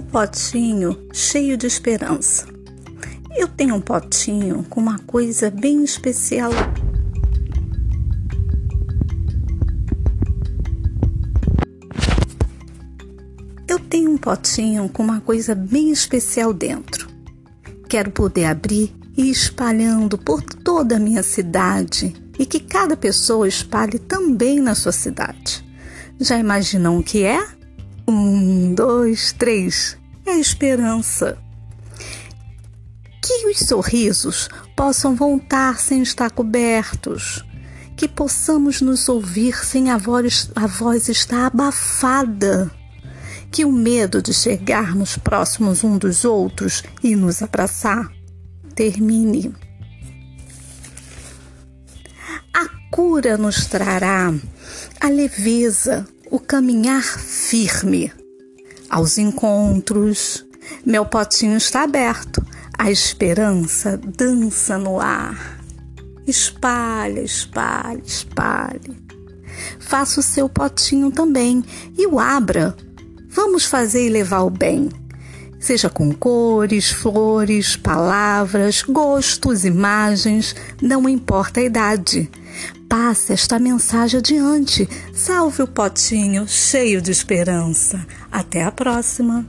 potinho cheio de esperança. Eu tenho um potinho com uma coisa bem especial. Eu tenho um potinho com uma coisa bem especial dentro. Quero poder abrir e ir espalhando por toda a minha cidade e que cada pessoa espalhe também na sua cidade. Já imaginam o que é? Dois, três. É a esperança. Que os sorrisos possam voltar sem estar cobertos. Que possamos nos ouvir sem a voz, a voz estar abafada. Que o medo de chegarmos próximos um dos outros e nos abraçar termine. A cura nos trará a leveza, o caminhar firme. Aos encontros, meu potinho está aberto, a esperança dança no ar. Espalha, espalha, espalhe. Faça o seu potinho também e o abra. Vamos fazer e levar o bem. Seja com cores, flores, palavras, gostos, imagens, não importa a idade. Passe esta mensagem adiante. Salve o potinho cheio de esperança. Até a próxima!